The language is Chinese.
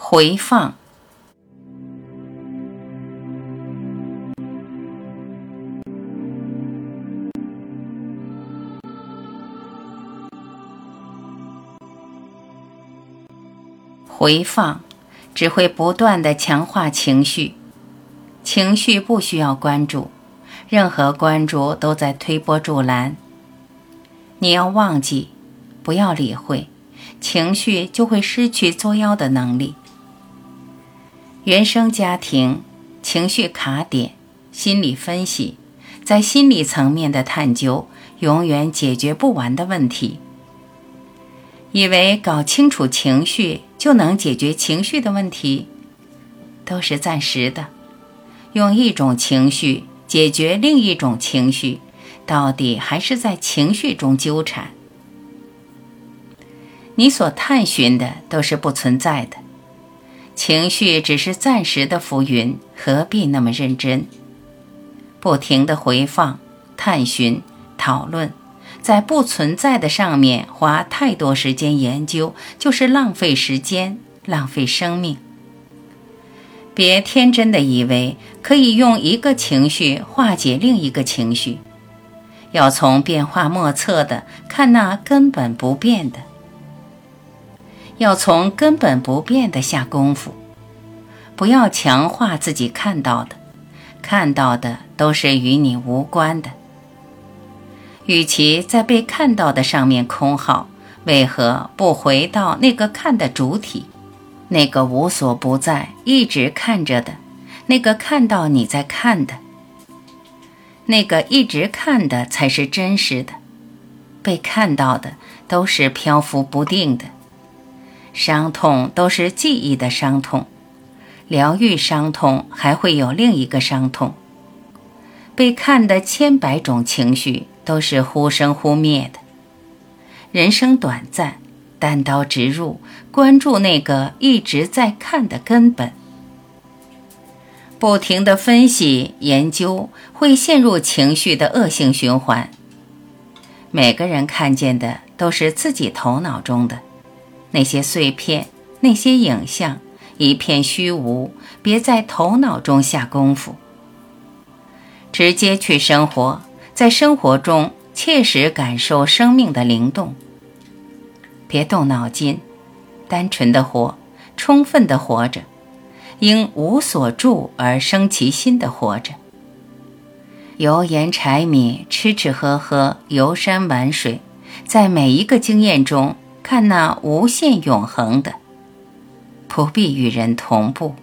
回放。回放只会不断的强化情绪，情绪不需要关注，任何关注都在推波助澜。你要忘记，不要理会，情绪就会失去作妖的能力。原生家庭、情绪卡点、心理分析，在心理层面的探究，永远解决不完的问题。以为搞清楚情绪就能解决情绪的问题，都是暂时的。用一种情绪解决另一种情绪，到底还是在情绪中纠缠。你所探寻的都是不存在的，情绪只是暂时的浮云，何必那么认真？不停的回放、探寻、讨论。在不存在的上面花太多时间研究，就是浪费时间，浪费生命。别天真的以为可以用一个情绪化解另一个情绪，要从变化莫测的看那根本不变的，要从根本不变的下功夫。不要强化自己看到的，看到的都是与你无关的。与其在被看到的上面空耗，为何不回到那个看的主体，那个无所不在、一直看着的，那个看到你在看的，那个一直看的才是真实的，被看到的都是漂浮不定的，伤痛都是记忆的伤痛，疗愈伤痛还会有另一个伤痛，被看的千百种情绪。都是忽生忽灭的。人生短暂，单刀直入，关注那个一直在看的根本。不停的分析研究，会陷入情绪的恶性循环。每个人看见的都是自己头脑中的那些碎片，那些影像，一片虚无。别在头脑中下功夫，直接去生活。在生活中切实感受生命的灵动，别动脑筋，单纯的活，充分的活着，应无所住而生其心的活着。油盐柴米，吃吃喝喝，游山玩水，在每一个经验中看那无限永恒的，不必与人同步。